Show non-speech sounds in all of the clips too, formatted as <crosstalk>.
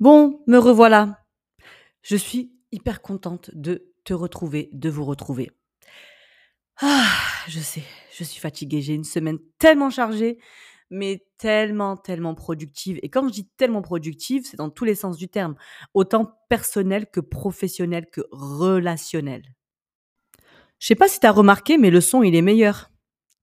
Bon, me revoilà. Je suis hyper contente de te retrouver, de vous retrouver. Ah, je sais, je suis fatiguée. J'ai une semaine tellement chargée, mais tellement, tellement productive. Et quand je dis tellement productive, c'est dans tous les sens du terme, autant personnel que professionnel que relationnel. Je sais pas si tu as remarqué, mais le son, il est meilleur.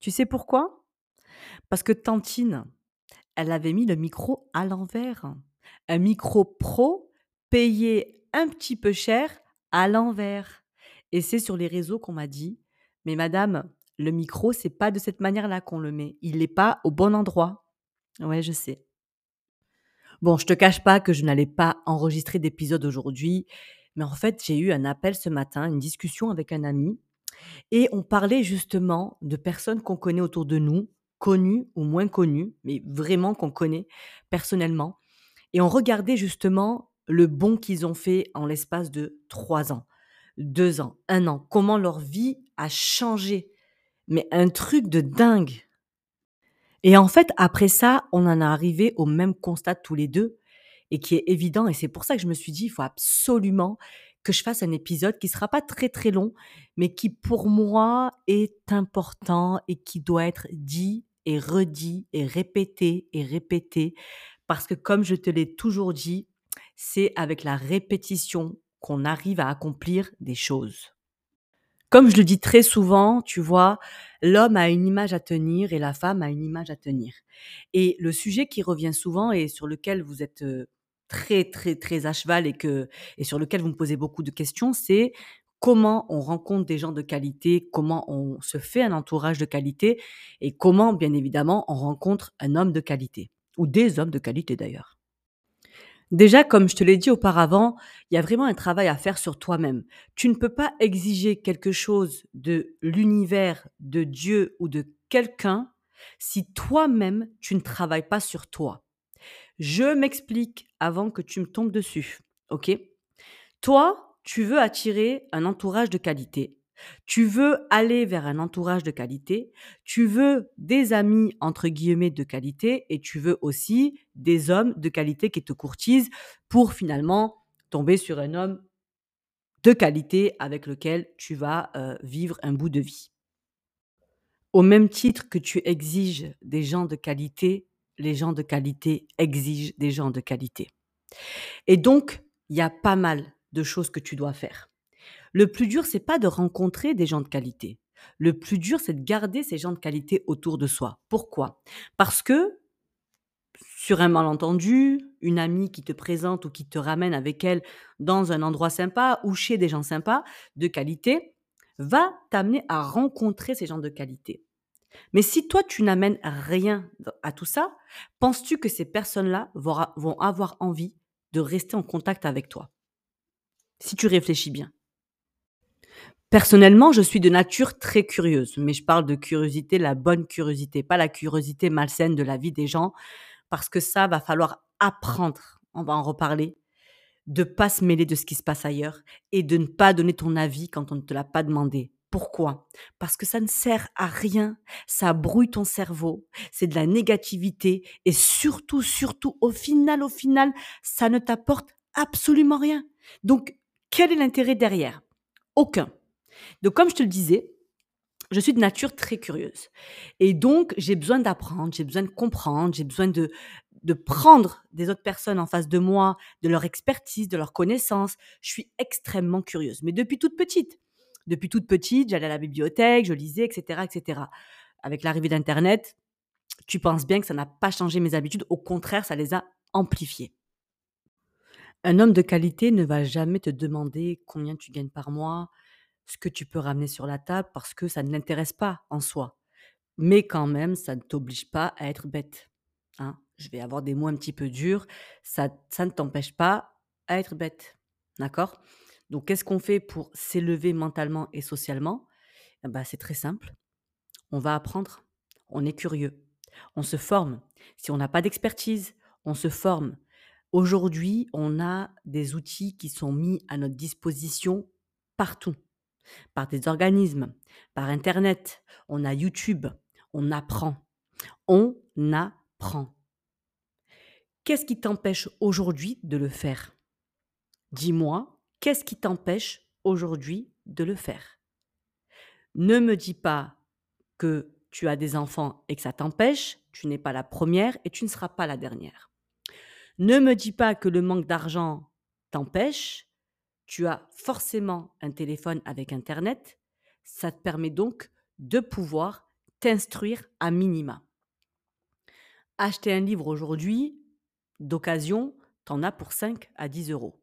Tu sais pourquoi? Parce que Tantine, elle avait mis le micro à l'envers. Un micro pro payé un petit peu cher à l'envers. Et c'est sur les réseaux qu'on m'a dit, mais madame, le micro, c'est pas de cette manière-là qu'on le met. Il n'est pas au bon endroit. Ouais, je sais. Bon, je te cache pas que je n'allais pas enregistrer d'épisode aujourd'hui, mais en fait, j'ai eu un appel ce matin, une discussion avec un ami, et on parlait justement de personnes qu'on connaît autour de nous, connues ou moins connues, mais vraiment qu'on connaît personnellement. Et on regardait justement le bon qu'ils ont fait en l'espace de trois ans, deux ans, un an, comment leur vie a changé. Mais un truc de dingue. Et en fait, après ça, on en est arrivé au même constat tous les deux, et qui est évident, et c'est pour ça que je me suis dit, il faut absolument que je fasse un épisode qui sera pas très très long, mais qui pour moi est important et qui doit être dit et redit et répété et répété, parce que comme je te l'ai toujours dit, c'est avec la répétition qu'on arrive à accomplir des choses. Comme je le dis très souvent, tu vois, l'homme a une image à tenir et la femme a une image à tenir. Et le sujet qui revient souvent et sur lequel vous êtes très, très, très à cheval et, que, et sur lequel vous me posez beaucoup de questions, c'est comment on rencontre des gens de qualité, comment on se fait un entourage de qualité et comment, bien évidemment, on rencontre un homme de qualité ou des hommes de qualité d'ailleurs. Déjà, comme je te l'ai dit auparavant, il y a vraiment un travail à faire sur toi-même. Tu ne peux pas exiger quelque chose de l'univers, de Dieu ou de quelqu'un si toi-même, tu ne travailles pas sur toi. Je m'explique avant que tu me tombes dessus. OK? Toi, tu veux attirer un entourage de qualité. Tu veux aller vers un entourage de qualité, tu veux des amis entre guillemets de qualité et tu veux aussi des hommes de qualité qui te courtisent pour finalement tomber sur un homme de qualité avec lequel tu vas euh, vivre un bout de vie. Au même titre que tu exiges des gens de qualité, les gens de qualité exigent des gens de qualité. Et donc, il y a pas mal de choses que tu dois faire. Le plus dur, c'est pas de rencontrer des gens de qualité. Le plus dur, c'est de garder ces gens de qualité autour de soi. Pourquoi? Parce que sur un malentendu, une amie qui te présente ou qui te ramène avec elle dans un endroit sympa ou chez des gens sympas de qualité, va t'amener à rencontrer ces gens de qualité. Mais si toi, tu n'amènes rien à tout ça, penses-tu que ces personnes-là vont avoir envie de rester en contact avec toi? Si tu réfléchis bien. Personnellement, je suis de nature très curieuse, mais je parle de curiosité, la bonne curiosité, pas la curiosité malsaine de la vie des gens, parce que ça va falloir apprendre, on va en reparler, de pas se mêler de ce qui se passe ailleurs et de ne pas donner ton avis quand on ne te l'a pas demandé. Pourquoi? Parce que ça ne sert à rien, ça brouille ton cerveau, c'est de la négativité et surtout, surtout, au final, au final, ça ne t'apporte absolument rien. Donc, quel est l'intérêt derrière? Aucun. Donc, comme je te le disais, je suis de nature très curieuse. Et donc, j'ai besoin d'apprendre, j'ai besoin de comprendre, j'ai besoin de, de prendre des autres personnes en face de moi, de leur expertise, de leur connaissance. Je suis extrêmement curieuse. Mais depuis toute petite. Depuis toute petite, j'allais à la bibliothèque, je lisais, etc., etc. Avec l'arrivée d'Internet, tu penses bien que ça n'a pas changé mes habitudes. Au contraire, ça les a amplifiées. Un homme de qualité ne va jamais te demander combien tu gagnes par mois, ce que tu peux ramener sur la table parce que ça ne l'intéresse pas en soi. Mais quand même, ça ne t'oblige pas à être bête. Hein. Je vais avoir des mots un petit peu durs. Ça, ça ne t'empêche pas à être bête. D'accord? Donc, qu'est-ce qu'on fait pour s'élever mentalement et socialement? Eh ben, C'est très simple. On va apprendre. On est curieux. On se forme. Si on n'a pas d'expertise, on se forme. Aujourd'hui, on a des outils qui sont mis à notre disposition partout par des organismes, par Internet, on a YouTube, on apprend. On apprend. Qu'est-ce qui t'empêche aujourd'hui de le faire? Dis-moi, qu'est-ce qui t'empêche aujourd'hui de le faire? Ne me dis pas que tu as des enfants et que ça t'empêche, tu n'es pas la première et tu ne seras pas la dernière. Ne me dis pas que le manque d'argent t'empêche, tu as forcément un téléphone avec Internet, ça te permet donc de pouvoir t'instruire à minima. Acheter un livre aujourd'hui, d'occasion, t'en as pour 5 à 10 euros.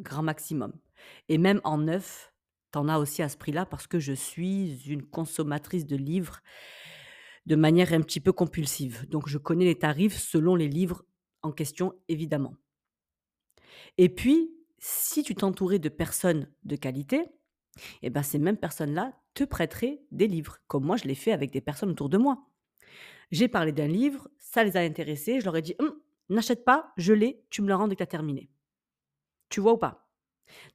Grand maximum. Et même en neuf, t'en as aussi à ce prix-là parce que je suis une consommatrice de livres de manière un petit peu compulsive. Donc je connais les tarifs selon les livres en question, évidemment. Et puis, si tu t'entourais de personnes de qualité, eh ben ces mêmes personnes-là te prêteraient des livres, comme moi je l'ai fait avec des personnes autour de moi. J'ai parlé d'un livre, ça les a intéressés, je leur ai dit «Hum, n'achète pas, je l'ai, tu me le rends dès que tu as terminé. Tu vois ou pas?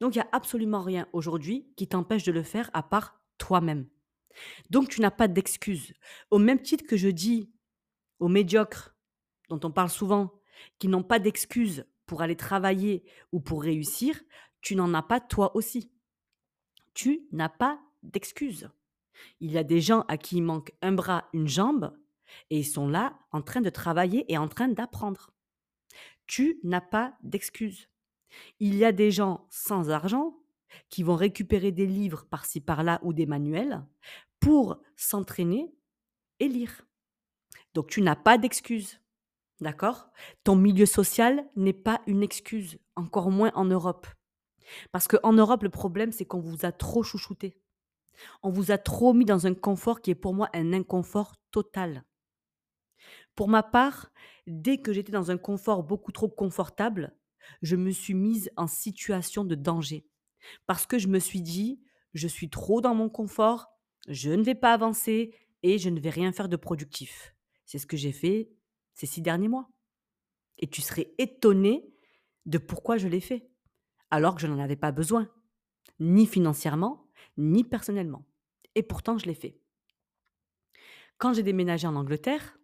Donc il n'y a absolument rien aujourd'hui qui t'empêche de le faire à part toi-même. Donc tu n'as pas d'excuse. Au même titre que je dis aux médiocres, dont on parle souvent, qui n'ont pas d'excuses pour aller travailler ou pour réussir, tu n'en as pas toi aussi. Tu n'as pas d'excuses. Il y a des gens à qui il manque un bras, une jambe, et ils sont là en train de travailler et en train d'apprendre. Tu n'as pas d'excuses. Il y a des gens sans argent qui vont récupérer des livres par-ci par-là ou des manuels pour s'entraîner et lire. Donc tu n'as pas d'excuses. D'accord? Ton milieu social n'est pas une excuse, encore moins en Europe. Parce qu'en Europe, le problème, c'est qu'on vous a trop chouchouté. On vous a trop mis dans un confort qui est pour moi un inconfort total. Pour ma part, dès que j'étais dans un confort beaucoup trop confortable, je me suis mise en situation de danger. Parce que je me suis dit, je suis trop dans mon confort, je ne vais pas avancer et je ne vais rien faire de productif. C'est ce que j'ai fait ces six derniers mois. Et tu serais étonné de pourquoi je l'ai fait, alors que je n'en avais pas besoin, ni financièrement, ni personnellement. Et pourtant, je l'ai fait. Quand j'ai déménagé en Angleterre,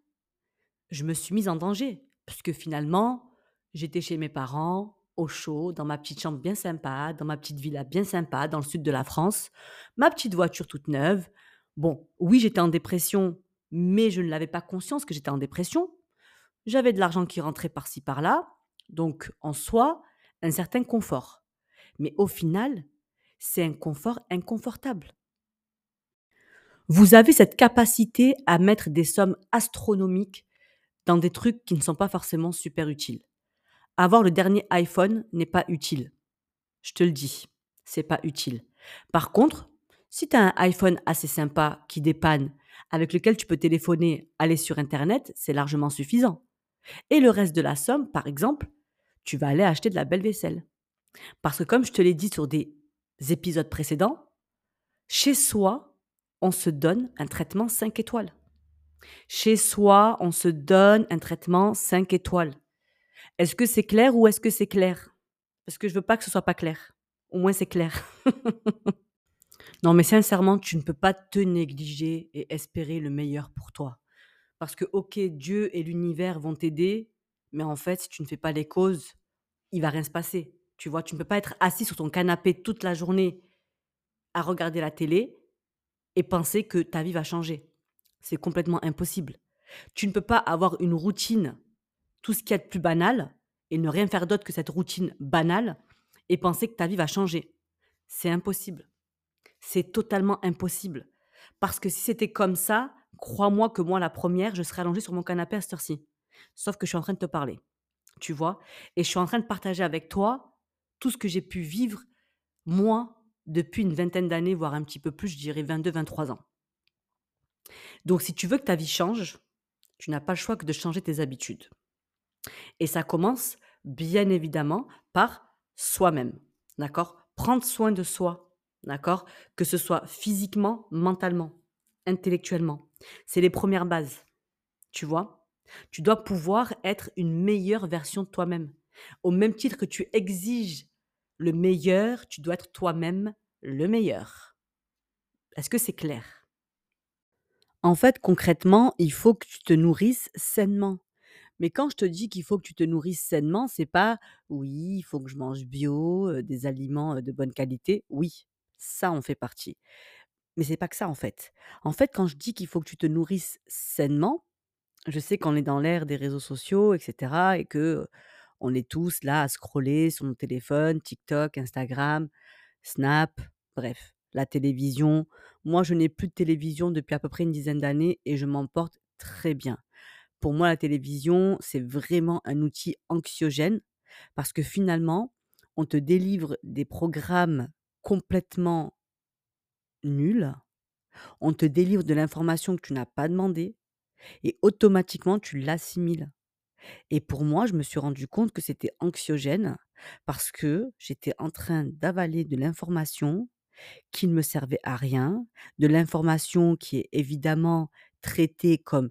je me suis mise en danger, parce que finalement, j'étais chez mes parents, au chaud, dans ma petite chambre bien sympa, dans ma petite villa bien sympa, dans le sud de la France, ma petite voiture toute neuve. Bon, oui, j'étais en dépression, mais je ne l'avais pas conscience que j'étais en dépression. J'avais de l'argent qui rentrait par-ci par-là, donc en soi, un certain confort. Mais au final, c'est un confort inconfortable. Vous avez cette capacité à mettre des sommes astronomiques dans des trucs qui ne sont pas forcément super utiles. Avoir le dernier iPhone n'est pas utile. Je te le dis, c'est pas utile. Par contre, si tu as un iPhone assez sympa qui dépanne, avec lequel tu peux téléphoner, aller sur Internet, c'est largement suffisant. Et le reste de la somme, par exemple, tu vas aller acheter de la belle vaisselle. Parce que comme je te l'ai dit sur des épisodes précédents, chez soi, on se donne un traitement 5 étoiles. Chez soi, on se donne un traitement 5 étoiles. Est-ce que c'est clair ou est-ce que c'est clair? Parce que je veux pas que ce soit pas clair. Au moins c'est clair. <laughs> non, mais sincèrement, tu ne peux pas te négliger et espérer le meilleur pour toi. Parce que, ok, Dieu et l'univers vont t'aider, mais en fait, si tu ne fais pas les causes, il va rien se passer. Tu vois, tu ne peux pas être assis sur ton canapé toute la journée à regarder la télé et penser que ta vie va changer. C'est complètement impossible. Tu ne peux pas avoir une routine, tout ce qui est de plus banal, et ne rien faire d'autre que cette routine banale, et penser que ta vie va changer. C'est impossible. C'est totalement impossible. Parce que si c'était comme ça, crois-moi que moi, la première, je serais allongée sur mon canapé à cette heure-ci. Sauf que je suis en train de te parler. Tu vois? Et je suis en train de partager avec toi tout ce que j'ai pu vivre, moi, depuis une vingtaine d'années, voire un petit peu plus, je dirais 22, 23 ans. Donc, si tu veux que ta vie change, tu n'as pas le choix que de changer tes habitudes. Et ça commence, bien évidemment, par soi-même. D'accord? Prendre soin de soi. D'accord? Que ce soit physiquement, mentalement, intellectuellement. C'est les premières bases. Tu vois Tu dois pouvoir être une meilleure version de toi-même. Au même titre que tu exiges le meilleur, tu dois être toi-même le meilleur. Est-ce que c'est clair? En fait, concrètement, il faut que tu te nourrisses sainement. Mais quand je te dis qu'il faut que tu te nourrisses sainement, c'est pas: «Oui, il faut que je mange bio, heu, des aliments, heu, de bonne qualité». Oui, ça en fait partie. Mais c'est pas que ça, en fait. En fait, quand je dis qu'il faut que tu te nourrisses sainement, je sais qu'on est dans l'ère des réseaux sociaux et cetera et que, on est tous là à scroller sur nos téléphones, TikTok, Instagram, Snap, bref, la télévision. Moi, je n'ai plus de télévision depuis à peu près une dizaine d'années et je m'en porte très bien. Pour moi, la télévision, c'est vraiment un outil anxiogène parce que finalement, on te délivre des programmes complètement nuls, on te délivre de l'information que tu n'as pas demandé et automatiquement tu l'assimiles. Et pour moi, je me suis rendu compte que c'était anxiogène parce que j'étais en train d'avaler de l'information qui ne me servait à rien, de l'information qui est évidemment traitée comme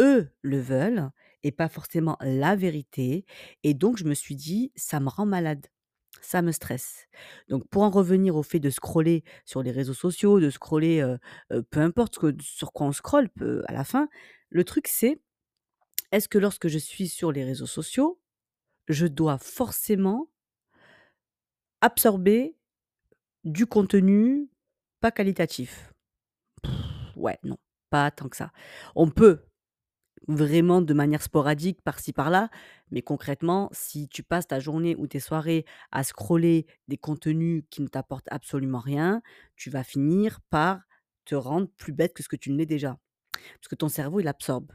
eux le veulent et pas forcément la vérité. Et donc, je me suis dit, ça me rend malade. Ça me stresse. Donc, pour en revenir au fait de scroller sur les réseaux sociaux, de scroller, peu importe ce que sur quoi on scrolle, peu à la fin, le truc c'est, est-ce que lorsque je suis sur les réseaux sociaux, je dois forcément absorber du contenu pas qualitatif? Ouais, non, pas tant que ça. On peut, vraiment de manière sporadique par-ci par-là, mais concrètement, si tu passes ta journée ou tes soirées à scroller des contenus qui ne t'apportent absolument rien, tu vas finir par te rendre plus bête que ce que tu ne l'es déjà. Parce que ton cerveau, il absorbe.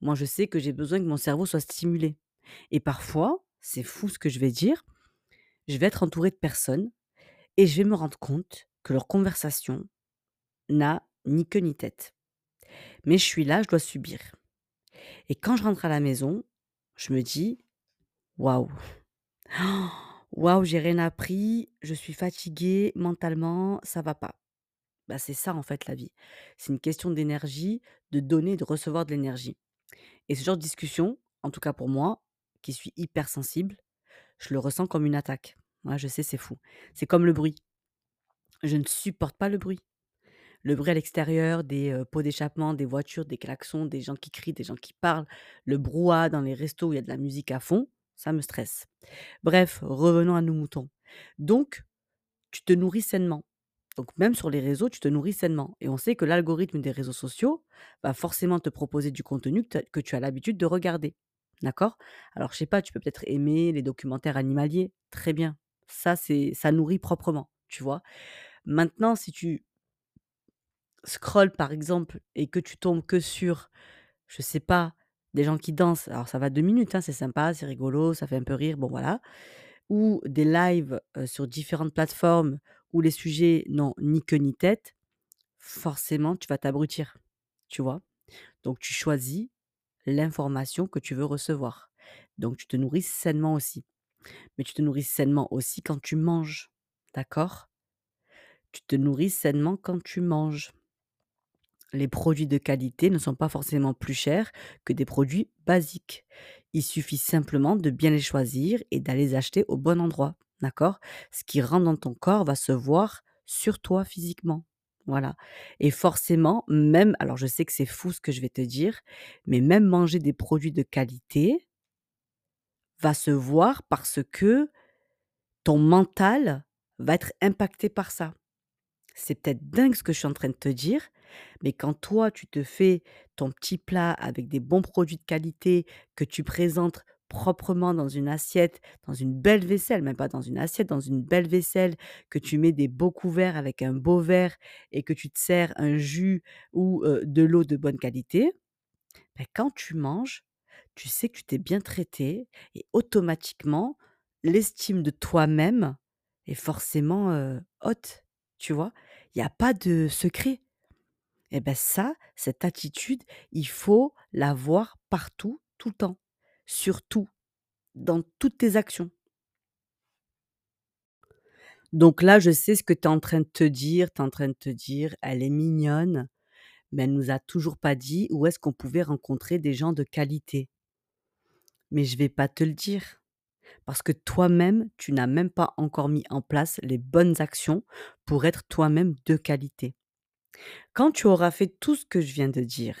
Moi, je sais que j'ai besoin que mon cerveau soit stimulé et parfois, c'est fou ce que je vais dire, je vais être entourée de personnes et je vais me rendre compte que leur conversation n'a ni queue ni tête. Mais je suis là, je dois subir. Et quand je rentre à la maison, je me dis: «Waouh! Waouh, j'ai rien appris, je suis fatiguée mentalement, ça va pas». Bah, c'est ça en fait la vie. C'est une question d'énergie, de donner de recevoir de l'énergie. Et ce genre de discussion, en tout cas pour moi, qui suis hypersensible, je le ressens comme une attaque. Ouais, je sais, c'est fou. C'est comme le bruit. Je ne supporte pas le bruit. Le bruit à l'extérieur, des, pots d'échappement, des voitures, des klaxons, des gens qui crient, des gens qui parlent, le brouhaha dans les restos où il y a de la musique à fond, ça me stresse. Bref, revenons à nos moutons. Donc, tu te nourris sainement. Donc même sur les réseaux, tu te nourris sainement et on sait que l'algorithme des réseaux sociaux va forcément te proposer du contenu que que tu as l'habitude de regarder. D'accord? Alors je sais pas, tu peux peut-être aimer les documentaires animaliers, très bien. Ça, c'est ça nourrit proprement, tu vois? Maintenant, si tu scrolles par exemple et que tu tombes que sur, je sais pas, des gens qui dansent, alors ça va 2 minutes, hein, c'est sympa, c'est rigolo, ça fait un peu rire, bon voilà. Ou des lives, sur différentes plateformes où les sujets n'ont ni queue ni tête, forcément tu vas t'abrutir, tu vois? Donc tu choisis l'information que tu veux recevoir. Donc tu te nourris sainement aussi. Mais tu te nourris sainement aussi quand tu manges, d'accord? Tu te nourris sainement quand tu manges. Les produits de qualité ne sont pas forcément plus chers que des produits basiques. Il suffit simplement de bien les choisir et d'aller les acheter au bon endroit, d'accord? Ce qui rentre dans ton corps va se voir sur toi physiquement. Voilà. Et forcément, même, alors je sais que c'est fou ce que je vais te dire, mais même manger des produits de qualité va se voir parce que ton mental va être impacté par ça. C'est peut-être dingue ce que je suis en train de te dire, mais quand toi, tu te fais ton petit plat avec des bons produits de qualité que tu présentes proprement dans une assiette, dans une belle vaisselle, même pas dans une assiette, dans une belle vaisselle, que tu mets des beaux couverts avec un beau verre et que tu te sers un jus ou de l'eau de bonne qualité, ben, quand tu manges, tu sais que tu t'es bien traité et automatiquement, l'estime de toi-même est forcément haute, tu vois? Il n'y a pas de secret. Et ben ça, cette attitude, il faut l'avoir partout, tout le temps, surtout dans toutes tes actions. Donc là, je sais ce que tu es en train de te dire. Tu es en train de te dire, elle est mignonne, mais elle nous a toujours pas dit où est-ce qu'on pouvait rencontrer des gens de qualité. Mais je vais pas te le dire. Parce que toi-même, tu n'as même pas encore mis en place les bonnes actions pour être toi-même de qualité. Quand tu auras fait tout ce que je viens de dire,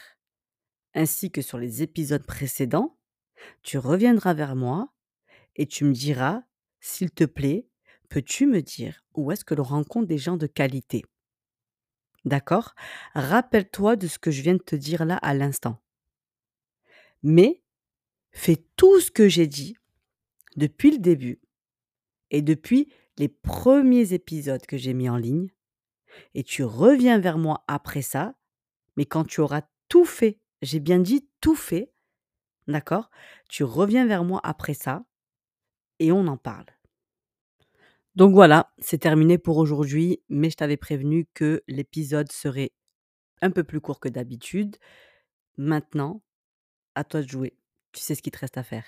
ainsi que sur les épisodes précédents, Tu reviendras vers moi et tu me diras: «S'il te plaît, peux-tu me dire où est-ce que l'on rencontre des gens de qualité?» D'accord? Rappelle-toi de ce que je viens de te dire là à l'instant. Mais fais tout ce que j'ai dit depuis le début et depuis les premiers épisodes que j'ai mis en ligne et tu reviens vers moi après ça, mais quand tu auras tout fait, j'ai bien dit tout fait, d'accord? Tu reviens vers moi après ça et on en parle. Donc voilà, c'est terminé pour aujourd'hui, mais je t'avais prévenu que l'épisode serait un peu plus court que d'habitude. Maintenant, à toi de jouer. Tu sais ce qu'il te reste à faire.